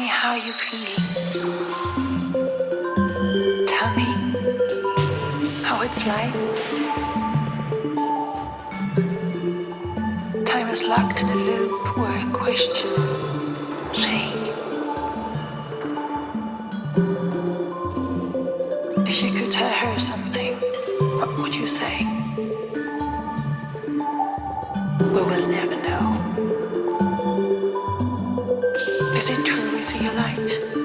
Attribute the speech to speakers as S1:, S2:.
S1: Tell me how you feel. Tell me how it's like. Time is locked in a loop where a question shake. If you could tell her something, what would you say? We will never Is he a light?